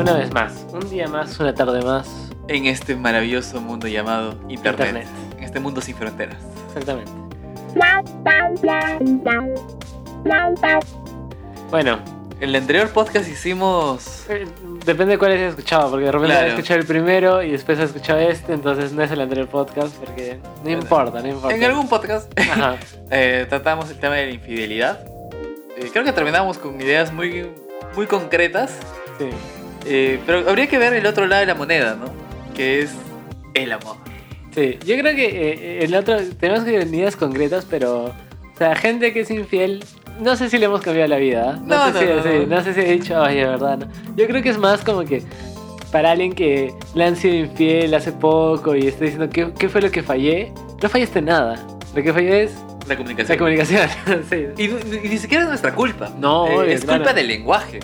Una vez más, un día más, una tarde más. En este maravilloso mundo llamado Internet. Internet. En este mundo sin fronteras. Exactamente. Bueno, En el anterior podcast hicimos. eh, depende de cuál hayas escuchado, porque de repente Claro. has escuchado el primero y después has escuchado este, entonces no es el anterior podcast, porque no importa, no importa. En algún podcast eh, tratamos el tema de la infidelidad. Eh, creo que terminamos con ideas muy, muy concretas. Sí. Eh, pero habría que ver el otro lado de la moneda, ¿no? Que es el amor. Sí, yo creo que eh, el otro, tenemos que tener ideas concretas, pero, o sea, gente que es infiel, no sé si le hemos cambiado la vida. ¿eh? No, sé no, si, no, sí, no. no sé si he dicho, oye, verdad, no. Yo creo que es más como que para alguien que le han sido infiel hace poco y está diciendo, ¿qué, qué fue lo que fallé? No fallaste nada. Lo que fallé es La comunicación. la comunicación. sí. Y, y ni siquiera es nuestra culpa. No, Eh, obvio, es claro. culpa del lenguaje.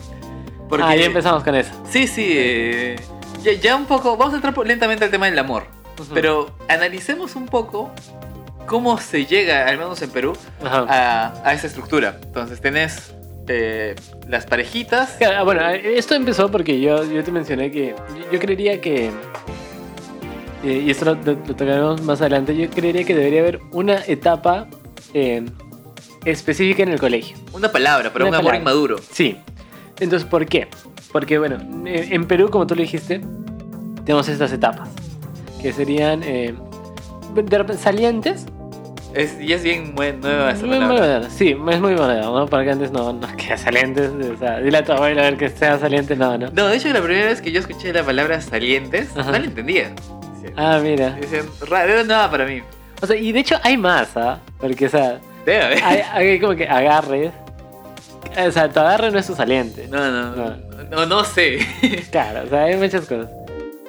Porque, Ah, ya empezamos con eso. Sí, sí. eh, ya, ya un poco. Vamos a entrar lentamente al tema del amor. Pero analicemos un poco cómo se llega, al menos en Perú, a, a esa estructura. Entonces tenés eh, las parejitas. Claro, ah, bueno, esto empezó porque yo, yo te mencioné que yo, yo creería que, eh, y esto lo, lo- lo tocaremos más adelante, yo creería que debería haber una etapa específica en el colegio. Una palabra Una un amor inmaduro. Sí. Entonces, ¿por qué? Porque, bueno, en Perú, como tú lo dijiste, tenemos estas etapas, que serían eh, de repente salientes. Es, y es bien mue- nueva esa Muy palabra. sí, es muy moderno, ¿no? Porque antes no, no que salientes, o sea, dile a tu abuelo a ver que sea saliente, no, no. No, de hecho la primera vez que yo escuché la palabra salientes, Ajá. no la entendía. Ah, mira. Decían, "Ra- era nada para mí. O sea, y de hecho hay más, ¿ah? Porque, o sea, Debe haber. hay, hay como que agarres. O sea, tu agarre no es tu saliente. No, no, No. no, no, sé. Claro, o sea, hay muchas cosas.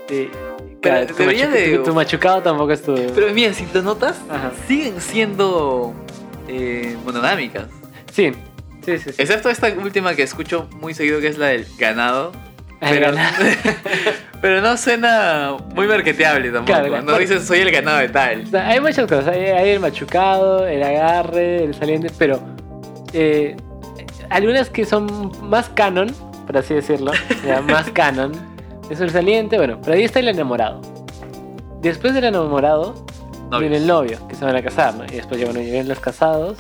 Sí. Pero Claro, tu, debería machu- de- tu- tu machucado tampoco es tu. Pero mira, si lo notas, Ajá. siguen siendo eh, monogámicas. Sí, sí, sí. sí. Excepto esta última que escucho muy seguido, que es la del ganado. El Pero, ganado. pero no suena muy marketeable tampoco. Claro, no dices soy el ganado de tal. O sea, hay muchas cosas. Hay, hay el machucado, el agarre, el saliente, pero eh, algunas que son más canon, por así decirlo, ya, más canon, es el saliente. Bueno, pero ahí está el enamorado. Después del enamorado Novios. viene el novio, que se van a casar, ¿no? Y después bueno, vienen los casados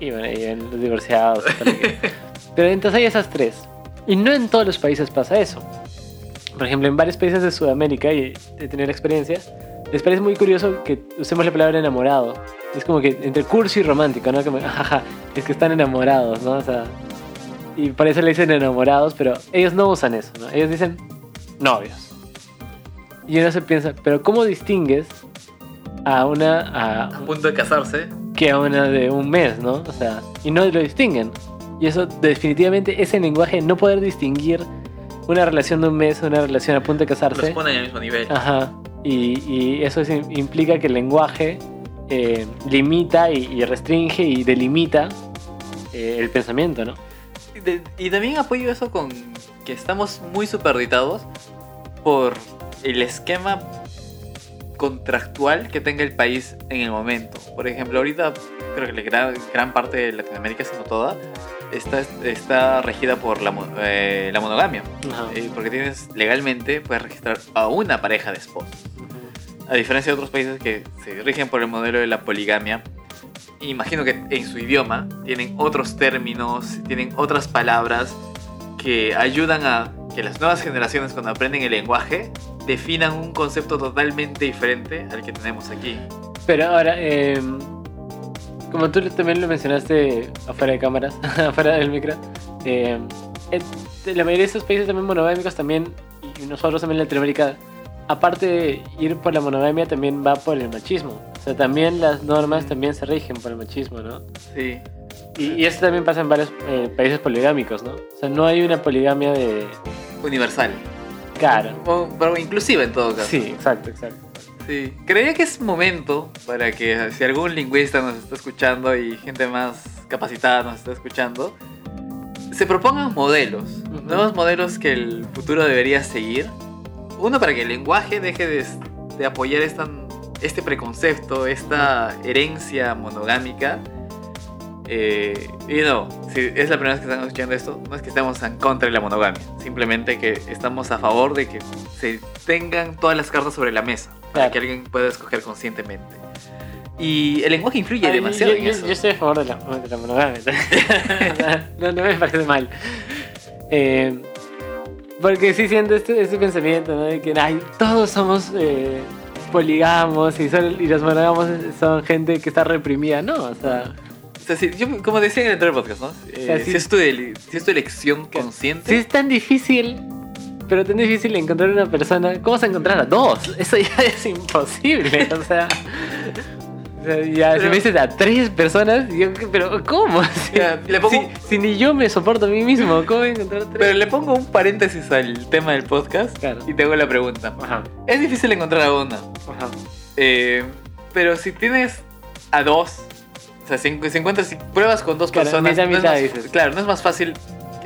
y bueno, vienen los divorciados. y tal y que- pero entonces hay esas tres. Y no en todos los países pasa eso. Por ejemplo, en varios países de Sudamérica, y he tenido la experiencia, les parece muy curioso que usemos la palabra enamorado. Es como que entre cursi y romántico, ¿no? Como, jaja, es que están enamorados, ¿no? O sea, y por eso le dicen enamorados, pero ellos no usan eso, ¿no? Ellos dicen novios. Y uno se piensa, pero ¿cómo distingues a una A a, punto de casarse. que a una de un mes, ¿no? O sea, y no lo distinguen. Y eso definitivamente ese lenguaje no poder distinguir una relación de un mes, una relación a punto de Los casarse. ponen al mismo nivel. Ajá. Y, y eso es- implica que el lenguaje eh, limita y, y restringe y delimita eh, el pensamiento, ¿no? Y de- Y también apoyo eso con que estamos muy superditados por el esquema contractual que tenga el país en el momento. Por ejemplo, ahorita creo que la gran, gran parte de Latinoamérica, si no toda, está, está regida por la, eh, la monogamia. Eh, porque tienes legalmente, puedes registrar a una pareja de esposos. A diferencia de otros países que se rigen por el modelo de la poligamia, imagino que en su idioma tienen otros términos, tienen otras palabras que ayudan a que las nuevas generaciones cuando aprenden el lenguaje definan un concepto totalmente diferente al que tenemos aquí. Pero ahora, eh, como tú también lo mencionaste afuera de cámaras, afuera del micro, eh, la mayoría de estos países también monogámicos también, y nosotros también en Latinoamérica, aparte de ir por la monogamia, también va por el machismo. O sea, también las normas también se rigen por el machismo, ¿no? Sí. Y, y eso también pasa en varios eh, países poligámicos, ¿no? O sea, no hay una poligamia de... Universal. Cara. O- pero inclusive en todo caso. Sí, exacto, exacto. Sí, creería que es momento para que si algún lingüista nos está escuchando y gente más capacitada nos está escuchando, se propongan modelos, nuevos modelos que el futuro debería seguir. Uno para que el lenguaje deje de, de apoyar esta, este preconcepto, esta herencia monogámica. Eh, y no, si es la primera vez que estamos escuchando esto, no es que estemos en contra de la monogamia, simplemente que estamos a favor de que se tengan todas las cartas sobre la mesa, para que alguien pueda escoger conscientemente. Y el lenguaje influye Ay, demasiado yo, en yo- eso. yo estoy a favor de la, de la monogamia. No, no me parece mal. Eh, porque sí siento este, este pensamiento, ¿no? De que ay, todos somos eh, poligamos y, son- y los monógamos son gente que está reprimida. No, o sea, O sea, si- yo, como decía en el podcast, ¿no? Eh, sea, sí- si, es tu si es tu elección consciente, si es tan difícil, pero tan difícil encontrar una persona, ¿cómo vas a encontrar a dos? Eso ya es imposible, o sea. Ya, si Pero- me dices a tres personas, yo, pero ¿cómo? Si, Ya, le pongo- si- si ni yo me soporto a mí mismo, ¿cómo voy a encontrar tres? Pero le pongo un paréntesis al tema del podcast Claro. y te hago la pregunta. Ajá, Es difícil encontrar a una, ajá. eh, pero si tienes a dos, o sea, si, si encuentras, si pruebas con dos Claro, personas, mitad, no es más- claro, no es más fácil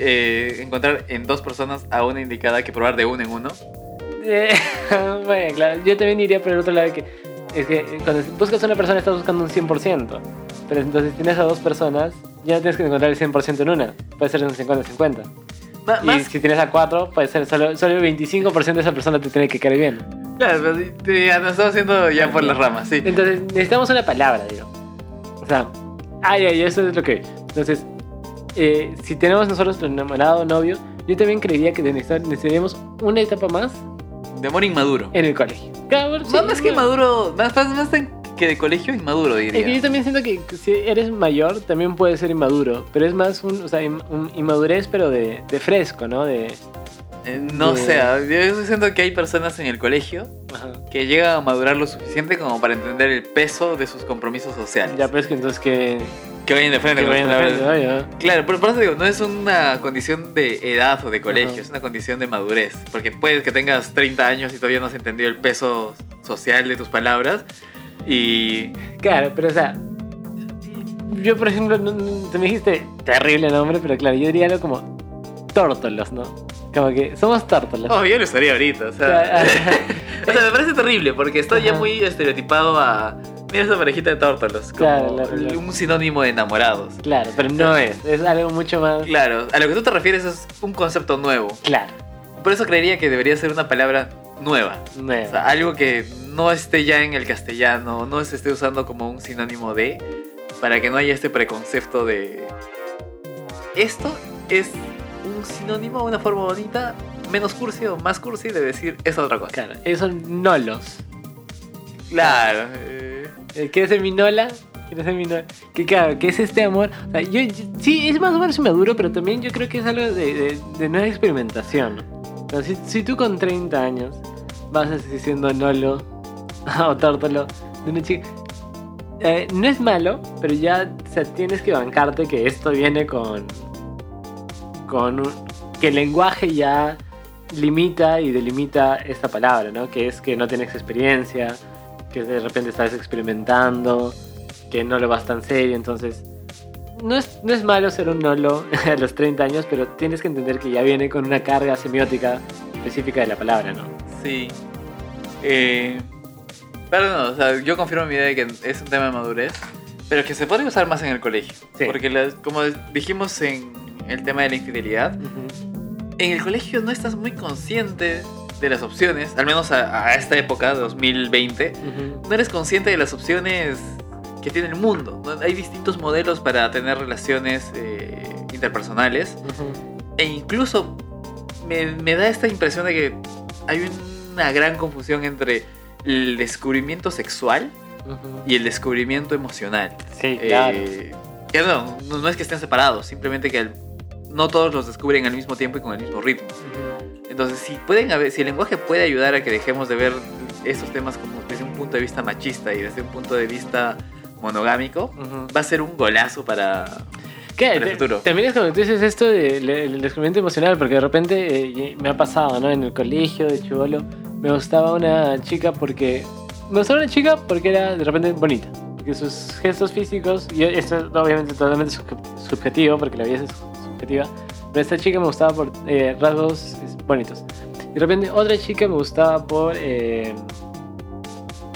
eh, encontrar en dos personas a una indicada que probar de uno en uno. Eh, bueno, claro, yo también iría por el otro lado que es que cuando buscas a una persona estás buscando un 100%. Pero entonces tienes a dos personas, ya no tienes que encontrar el 100% en una. Puede ser un 50-50. Ma- Y más, si tienes a cuatro, puede ser solo, solo el 25% de esa persona te tiene que caer bien. claro, pero sí, sí, ya nos estamos haciendo ya por las ramas, sí. Entonces necesitamos una palabra, digo. O sea, ay, ay, eso es lo que. Entonces, eh, si tenemos nosotros enamorado novio, yo también creería que necesita- necesitaríamos una etapa más De amor inmaduro. en el colegio. Sí, más, que maduro, más, más, que de colegio inmaduro, Es que yo diría. también siento que si eres mayor también puedes ser inmaduro, pero es más un, o sea, un inmadurez pero de, de fresco, ¿no? De, Eh, no de- sé, ah, yo siento que hay personas en el colegio ajá. que llegan a madurar lo suficiente como para entender el peso de sus compromisos sociales. Ya pues que entonces que, que vayan de frente que vayan de frente. Ya. Claro, pero por eso digo, no es una condición de edad o de colegio, Ajá. es una condición de madurez. Porque puedes que tengas 30 años y todavía no has entendido el peso social de tus palabras. Y. Claro, pero o sea, yo por ejemplo, te me dijiste terrible nombre, pero claro, yo diría algo como tórtolos, ¿no? Como que somos tórtolos. Oh, yo lo estaría ahorita, o sea. o sea, me parece terrible porque está ya Ajá. muy estereotipado a. Mira esa parejita de tórtolos, como Claro, claro, claro. un sinónimo de enamorados. Claro, pero no es, es algo mucho más... Claro, a lo que tú te refieres es un concepto nuevo. Claro, Por eso creería que debería ser una palabra nueva. nuevo. O sea, algo que no esté ya en el castellano, no se esté usando como un sinónimo de, para que no haya este preconcepto de... Esto es un sinónimo, una forma bonita, menos cursi o más cursi de decir esa otra cosa. Claro, esos son nolos. Claro. Eh, ¿Quieres ser mi nola? ¿Quieres ser mi nola? Que claro, que es este amor. O sea, yo, yo- sí, es más o menos inmaduro, pero también yo creo que es algo de, de, de nueva experimentación. Si, si tú con 30 años vas así siendo nolo o tórtolo de una chica, eh, no es malo, pero ya o sea, tienes que bancarte que esto viene con. con un- que el lenguaje ya limita y delimita esta palabra, ¿no? Que es que no tienes experiencia, que de repente estás experimentando, que no lo vas tan serio, entonces no es, no es malo ser un nolo a los 30 años, pero tienes que entender que ya viene con una carga semiótica específica de la palabra, ¿no? sí. Eh, pero no, o sea, yo confirmo mi idea de que es un tema de madurez, pero que se puede usar más en el colegio. Sí. Porque las- como dijimos en el tema de la infidelidad, en el colegio no estás muy consciente de las opciones, al menos a, a esta época, 2020, no eres consciente de las opciones que tiene el mundo. Hay distintos modelos para tener relaciones eh, interpersonales e incluso me, me da esta impresión de que hay una gran confusión entre el descubrimiento sexual y el descubrimiento emocional. Sí, claro. Eh, que no, no, no es que estén separados, simplemente que al- no todos los descubren al mismo tiempo y con el mismo ritmo. Entonces, si pueden haber, si el lenguaje puede ayudar a que dejemos de ver estos temas como desde un punto de vista machista y desde un punto de vista monogámico, Ujú. va a ser un golazo para, en el futuro. También es como tú dices esto del del descubrimiento emocional, porque de repente eh, me ha pasado, ¿no? En el colegio de chivolo, me gustaba una chica porque. Me gustaba una chica porque era de repente bonita. Porque sus gestos físicos, y esto es obviamente totalmente subje- subjetivo, porque la vida es subjetiva, pero esta chica me gustaba por eh, rasgos bonitos. Y de repente otra chica me gustaba por. eh,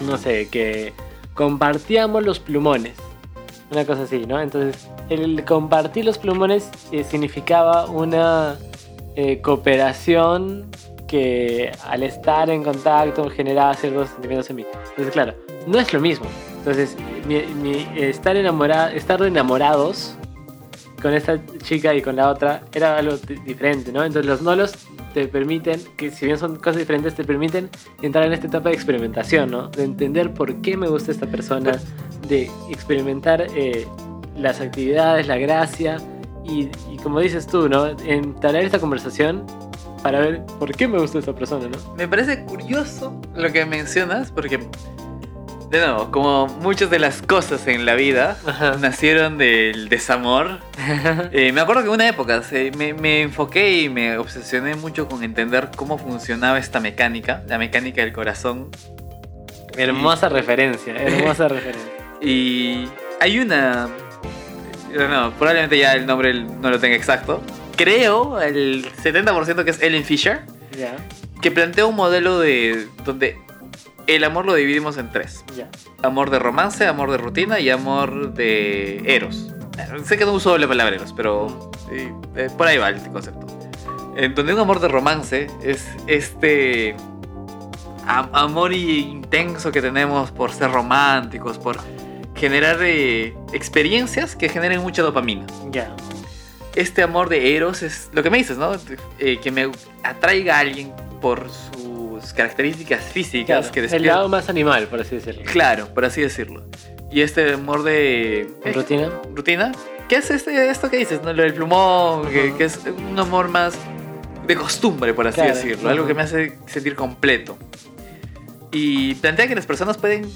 no sé, que compartíamos los plumones. Una cosa así, ¿no? Entonces, el compartir los plumones eh, significaba una eh, cooperación que al estar en contacto generaba ciertos sentimientos en mí. Entonces, claro, no es lo mismo. Entonces, mi, mi- estar, enamorada, estar enamorados con esta chica y con la otra era algo di- diferente, ¿no? Entonces, los nolos te permiten, que si bien son cosas diferentes, te permiten entrar en esta etapa de experimentación, ¿no? De entender por qué me gusta esta persona, de experimentar eh, las actividades, la gracia y, y como dices tú, ¿no? Entablar esta conversación para ver por qué me gusta esta persona, ¿no? Me parece curioso lo que mencionas, porque, de nuevo, como muchas de las cosas en la vida Ajá. nacieron del desamor, eh, me acuerdo que en una época se- me, me enfoqué y me obsesioné mucho con entender cómo funcionaba esta mecánica, la mecánica del corazón. hermosa referencia, hermosa referencia. Y hay una. No, no, probablemente ya el nombre no lo tenga exacto. Creo el 70% que es Ellen Fisher, Ya, que plantea un modelo de donde el amor lo dividimos en tres: ya. amor de romance, amor de rutina y amor de eros. Sé que no uso la palabra eros, pero eh, eh, por ahí va el concepto. En donde un amor de romance es este am- amor intenso que tenemos por ser románticos, por generar eh, experiencias que generen mucha dopamina. Ya. Este amor de Eros es lo que me dices, ¿no? Eh, que me atraiga a alguien por sus características físicas Claro, que el despiertan- lado más animal, por así decirlo. Claro, por así decirlo. Y este amor de ¿En rutina? rutina, ¿qué es este, esto que dices? ¿no? Lo del plumón, que, Ujú. que es un amor más de costumbre, por así Claro, decirlo. Algo ujú. que me hace sentir completo. Y plantea que las personas pueden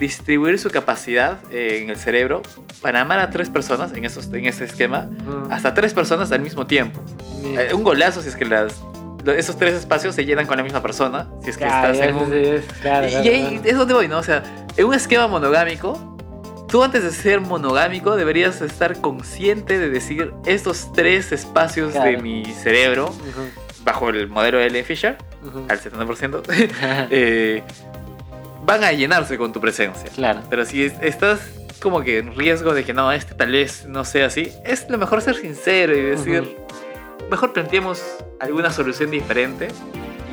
distribuir su capacidad eh, en el cerebro para amar a tres personas en, esos, en ese esquema, hasta tres personas al mismo tiempo. Eh, un golazo si es que las, esos tres espacios se llenan con la misma persona, si es que Claro, estás en un, sí, claro, y claro, ahí claro. es donde voy, ¿no? O sea, en un esquema monogámico, tú antes de ser monogámico deberías estar consciente de decir estos tres espacios de mi cerebro, bajo el modelo de Ellen Fisher, al 70%, eh, van a llenarse con tu presencia. claro. Pero si es- estás como que en riesgo de que no, este tal vez no sea así, es lo mejor ser sincero y decir, mejor planteemos alguna solución diferente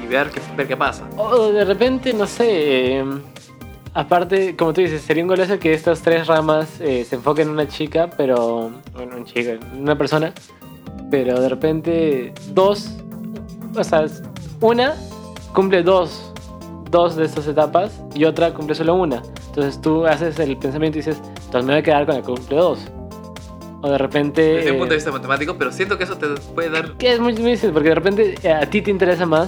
y ver qué, ver qué pasa. O de repente, no sé. eh, aparte, como tú dices, sería un golazo que estas tres ramas eh, se enfoquen en una chica, pero. Bueno, un chico, una persona. Pero de repente, dos. O sea, una cumple dos. Dos de estas etapas y otra cumple solo una. Entonces tú haces el pensamiento y dices, entonces me voy a quedar con la que cumple dos. O de repente. Desde un eh, punto de vista matemático, pero siento que eso te puede dar que es muy difícil porque de repente eh, a ti te interesa más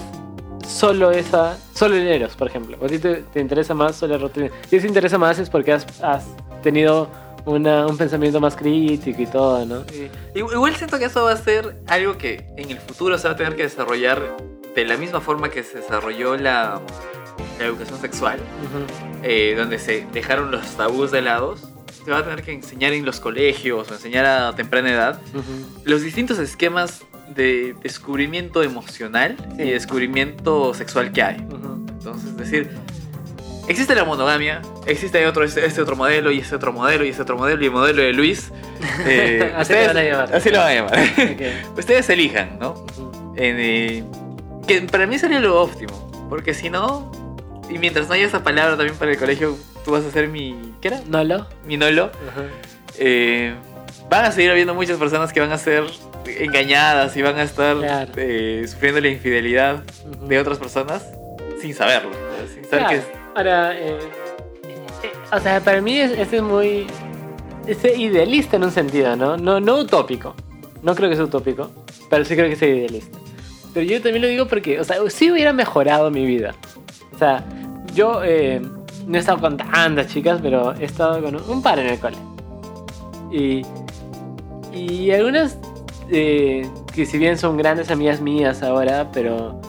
solo esa, solo el Eros, por ejemplo. O a ti te, te interesa más solo el rutina. Si te interesa más es porque has, has tenido una- un pensamiento más crítico y todo, ¿no? Igual siento que eso va a ser algo que en el futuro se va a tener que desarrollar de la misma forma que se desarrolló la, la educación sexual, eh, donde se dejaron los tabús de lado. Se va a tener que enseñar en los colegios o enseñar a temprana edad Ujú. los distintos esquemas de descubrimiento emocional Sí. y descubrimiento sexual que hay. Entonces, es decir, existe la monogamia, existe otro, este, este otro modelo y este otro modelo y este otro modelo y el modelo de Luis. eh, Así lo van a llamar. Así lo van a llamar. Ustedes elijan, ¿no? En, eh, que para mí sería lo óptimo, porque si no, y mientras no haya esa palabra también para el colegio, tú vas a ser mi, ¿qué era? ¿No lo? Mi nolo. Ajá. Eh, van a seguir habiendo muchas personas que van a ser engañadas y van a estar Claro. eh, sufriendo la infidelidad Ujú. de otras personas sin saberlo, sin saber Claro. que es Ahora, eh, eh, o sea, para mí es, este es muy es idealista en un sentido, ¿no? ¿no? No utópico. No creo que sea utópico, pero sí creo que sea idealista. Pero yo también lo digo porque, o sea, sí hubiera mejorado mi vida. O sea, yo eh, no he estado con tantas chicas, pero he estado con un par en el cole. Y, y algunas eh, que si bien son grandes amigas mías ahora, pero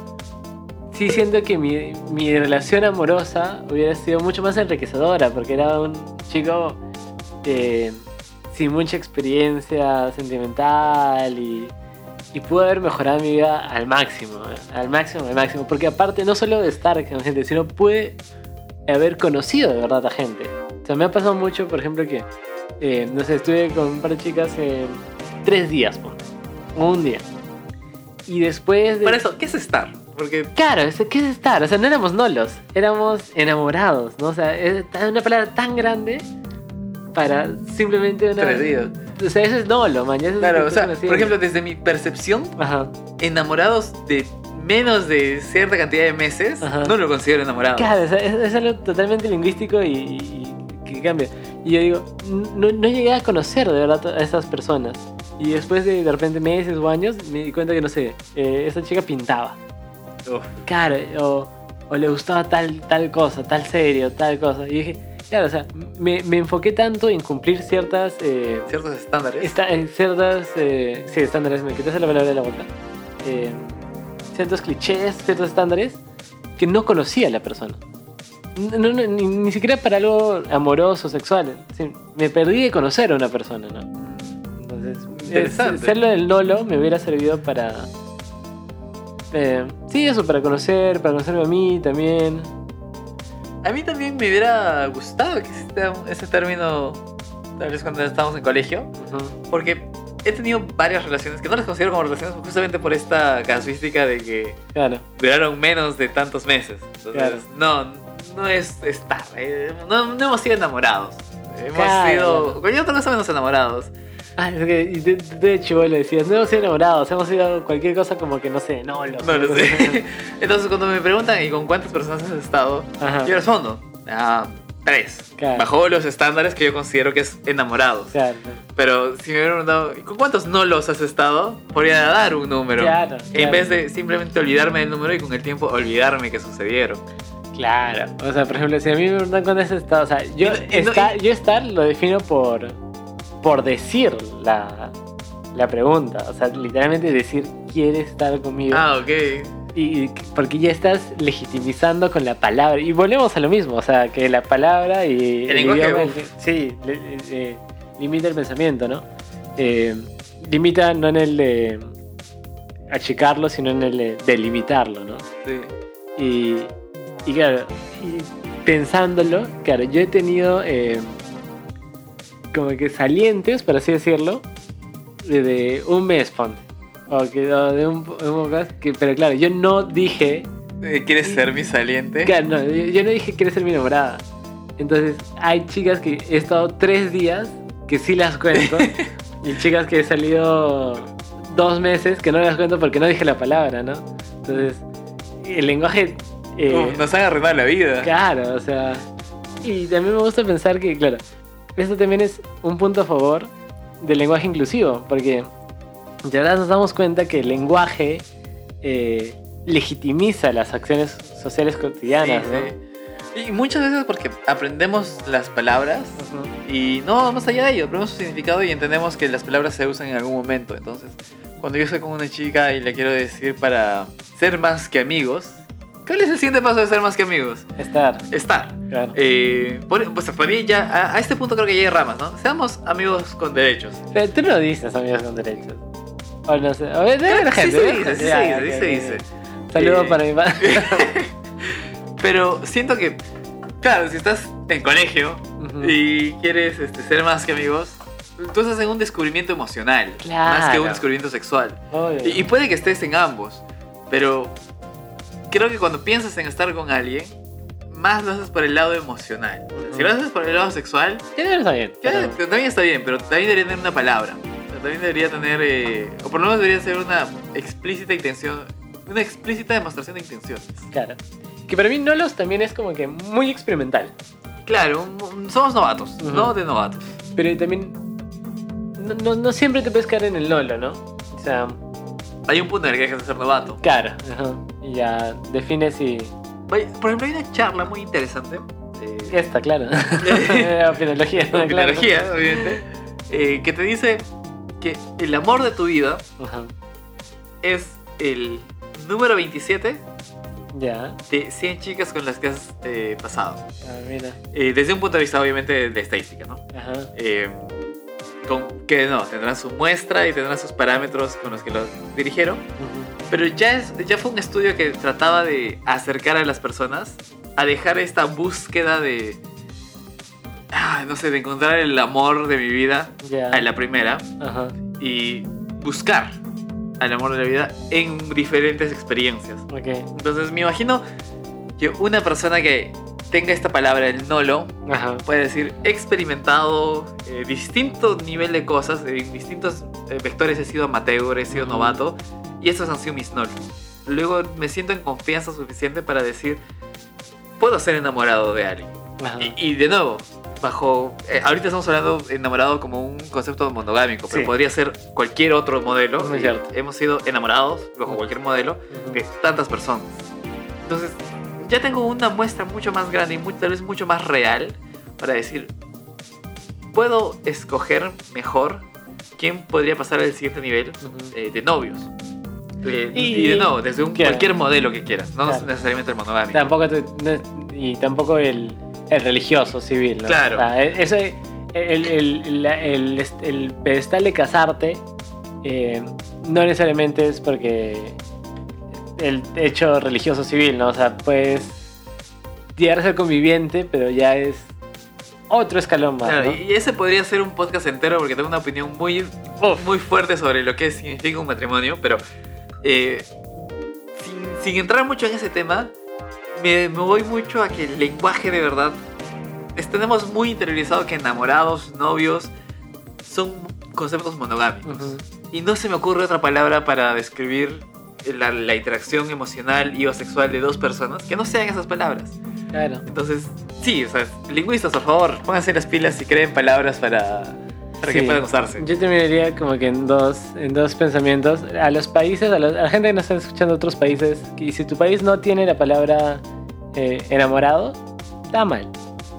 sí siento que mi, mi relación amorosa hubiera sido mucho más enriquecedora, porque era un chico eh, sin mucha experiencia sentimental y, y pudo haber mejorado mi vida al máximo, al máximo, al máximo, porque aparte no solo de estar con gente, sino pude haber conocido de verdad a gente. O sea, me ha pasado mucho, por ejemplo, que eh, no sé, estuve con un par de chicas eh, tres días, o un día. Y después de... Para eso, ¿qué es estar? Porque Claro, es- ¿qué es estar? O sea, no éramos nolos, éramos enamorados, ¿no? O sea, es una palabra tan grande para simplemente una... tres días. O sea, eso es nolo, man. eso es Claro, que o sea, por ejemplo, desde mi percepción, Ajá. enamorados de menos de cierta cantidad de meses, Ajá. no lo considero enamorado. Claro, es, es algo totalmente lingüístico y, y- que cambia. Y yo digo, no, no llegué a conocer de verdad a esas personas. Y después de de repente meses o años, me di cuenta que, no sé, eh, esa chica pintaba. Uf. Claro, o, o le gustaba tal, tal cosa, tal serio, tal cosa. Y dije, claro, o sea, me, me enfoqué tanto en cumplir ciertas... eh, Ciertos estándares. esta- en ciertas... eh, sí, estándares, me quitaste la palabra de la boca. Eh, ciertos clichés, ciertos estándares que no conocía a la persona. No, no, ni, ni siquiera para algo amoroso, sexual. Sí, me perdí de conocer a una persona, ¿no? Entonces, Interesante. serlo del Nolo me hubiera servido para. eh, sí, eso, para conocer, para conocerme a mí también. A mí también me hubiera gustado que exista un- ese término, tal vez cuando estábamos en colegio, Ujú. porque he tenido varias relaciones que no las considero como relaciones justamente por esta casuística de que Claro, duraron menos de tantos meses. Entonces, Claro. no, no es estar. eh, no, no hemos sido enamorados. Hemos Claro. sido. Cualquier otra cosa menos enamorados. Ah, es que de, de hecho vos le decías, no hemos sido enamorados, hemos sido cualquier cosa como que no sé, no lo No lo sé. Entonces, cuando me preguntan, ¿y con cuántas personas has estado? Ajá. Yo respondo, ah, tres. Claro. Bajo los estándares que yo considero que es enamorados. Claro, Pero si me hubieran preguntado, ¿y con cuántos no los has estado? Podría dar un número. Claro, En vez de simplemente olvidarme del número y con el tiempo olvidarme que sucedieron. claro. O sea, por ejemplo, si a mí me preguntan cuándo has estado, o sea, yo, Y no- yo estar lo defino por, por decir la, la pregunta. O sea, literalmente decir, ¿quiere estar conmigo? Ah, ok. Y, porque ya estás legitimizando con la palabra. Y volvemos a lo mismo, o sea, que la palabra y El lenguaje, idioma, sí, le- eh, limita el pensamiento, ¿no? Eh, limita no en el de achicarlo, sino en el de delimitarlo, ¿no? Sí. Y, y claro, y pensándolo, claro, yo he tenido eh, como que salientes, por así decirlo, de, de un mes, ponte. O, que, o de un, un poco más, que, pero claro, yo no dije, Eh, ¿Quieres ser mi saliente? claro, no, yo, yo no dije quiero ser mi enamorada. Entonces, hay chicas que he estado tres días que sí las cuento, y chicas que he salido dos meses que no las cuento porque no dije la palabra, ¿no? Entonces, el lenguaje... eh, Uf, nos han arruinado la vida. Claro, o sea. Y también me gusta pensar que, claro, esto también es un punto a favor del lenguaje inclusivo, porque ya verdad nos damos cuenta que el lenguaje eh, legitimiza las acciones sociales cotidianas, Sí, ¿no? sí. Y muchas veces porque aprendemos las palabras Ujú. y no vamos allá de ello, aprendemos su significado y entendemos que las palabras se usan en algún momento. Entonces, cuando yo estoy con una chica y le quiero decir para ser más que amigos, ¿cuál es el siguiente paso de ser más que amigos? Estar, Estar. claro. Eh, por, pues para mí ya, a, a este punto creo que ya hay ramas, ¿no? Seamos amigos con derechos. Pero tú no dices amigos con derechos. O no sé. A ver, debe haber Sí gente. se debe dice, sí se dice, sí se dice. Saludos Eh, para mi padre. Pero siento que, claro, si estás en colegio Ujú. y quieres este, ser más que amigos, tú estás en un descubrimiento emocional, más que un Claro. descubrimiento sexual. Y, y puede que estés en ambos, pero creo que cuando piensas en estar con alguien, más lo haces por el lado emocional. Si lo haces por el lado sexual, Ya está bien. también está bien, pero también debería tener una palabra. También debería tener, eh, o por lo menos debería ser una explícita intención, una explícita demostración de intenciones. Claro. Que para mí Nolos también es como que muy experimental. Claro, somos novatos, Ujú. no de novatos. Pero también. No, no, no siempre te puedes quedar en el Nolo, ¿no? O sea, Hay un punto en el que dejas de ser novato. claro. ajá, Y ya defines si. Vaya, Por ejemplo, hay una charla muy interesante. eh, Esta, claro. Opinología, con claro. obviamente. eh, que te dice que el amor de tu vida Ajá, es el número 27 Ya. de 100 chicas con las que has eh, pasado. Ah, mira. Eh, desde un punto de vista, obviamente, de estadística, ¿no? Ajá. Eh, con, que no, tendrán su muestra y tendrán sus parámetros con los que los dirigieron. ujú, Pero ya, es, ya fue un estudio que trataba de acercar a las personas a dejar esta búsqueda de. Ah, no sé, de encontrar el amor de mi vida Ya. a la primera Ajá. y buscar al amor de la vida en diferentes experiencias. Ok. Entonces me imagino que una persona que tenga esta palabra, el nolo, Ajá. puede decir, he experimentado eh, distinto nivel de cosas, en distintos eh, vectores he sido amateur, he sido novato, y esos han sido mis nolos. Luego me siento en confianza suficiente para decir, puedo ser enamorado de alguien. Y de nuevo, bajo. eh, ahorita estamos hablando enamorado como un concepto monogámico, pero Sí. podría ser cualquier otro modelo. Y cierto. Hemos sido enamorados bajo cualquier modelo de tantas personas. Entonces, ya tengo una muestra mucho más grande y muy- tal vez mucho más real para decir, puedo escoger mejor quién podría pasar al siguiente nivel eh, de novios. Eh, Y- y, de nuevo, desde un, cualquier modelo que quieras, no Claro. necesariamente el monogámico. Tampoco no- y tampoco el, el religioso civil, ¿no? Claro. O sea, e- ese, el, el, el, el pedestal de casarte eh, no necesariamente es porque el hecho religioso civil, ¿no? O sea, puedes llegar a ser conviviente, pero ya es otro escalón más, Claro, ¿no? y ese podría ser un podcast entero porque tengo una opinión muy, muy fuerte sobre lo que significa un matrimonio, pero eh, sin, sin entrar mucho en ese tema, me, me voy mucho a que el lenguaje de verdad, tenemos muy interiorizado que enamorados, novios, son conceptos monogámicos. Ujú. Y no se me ocurre otra palabra para describir la, la interacción emocional y o sexual de dos personas que no sean esas palabras. Claro. Entonces, sí, o sea, lingüistas, por favor, pónganse las pilas y creen palabras para, para Sí. puedan usarse. Yo terminaría como que en dos, en dos pensamientos. A los países, a, los- a la gente que nos está escuchando de otros países, y si tu país no tiene la palabra eh, enamorado, está mal.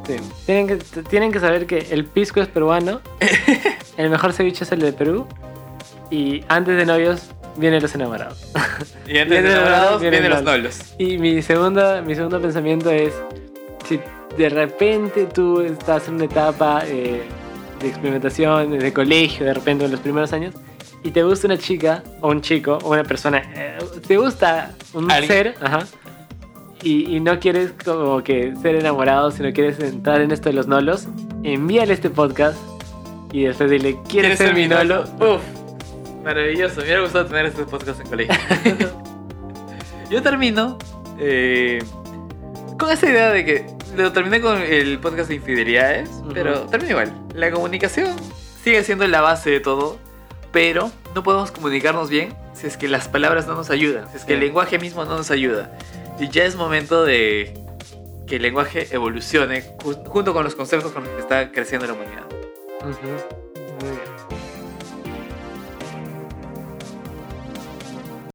Sí. Tienen, que, tienen que saber que el pisco es peruano, el mejor ceviche es el de Perú, y antes de novios vienen los enamorados. Y antes de enamorados vienen vienen los nolos. Y mi, segunda, mi segundo pensamiento es, si de repente tú estás en una etapa eh, de experimentación, de colegio, de repente en los primeros años, y te gusta una chica, o un chico, o una persona, eh, te gusta un Alguien. ser, ajá, y, y no quieres como que ser enamorado, sino quieres entrar en esto de los nolos, envíale este podcast y después dile, ¿quieres, ser, mi nolo? Uf, maravilloso. Me hubiera gustado tener estos podcasts en colegio. Yo termino eh, con esa idea de que lo terminé con el podcast de infidelidades, Ujú. pero termino igual. La comunicación sigue siendo la base de todo, pero no podemos comunicarnos bien si es que las palabras no nos ayudan, si es que el Sí. lenguaje mismo no nos ayuda. Y ya es momento de que el lenguaje evolucione ju- junto con los conceptos con los que está creciendo la humanidad. Ujú.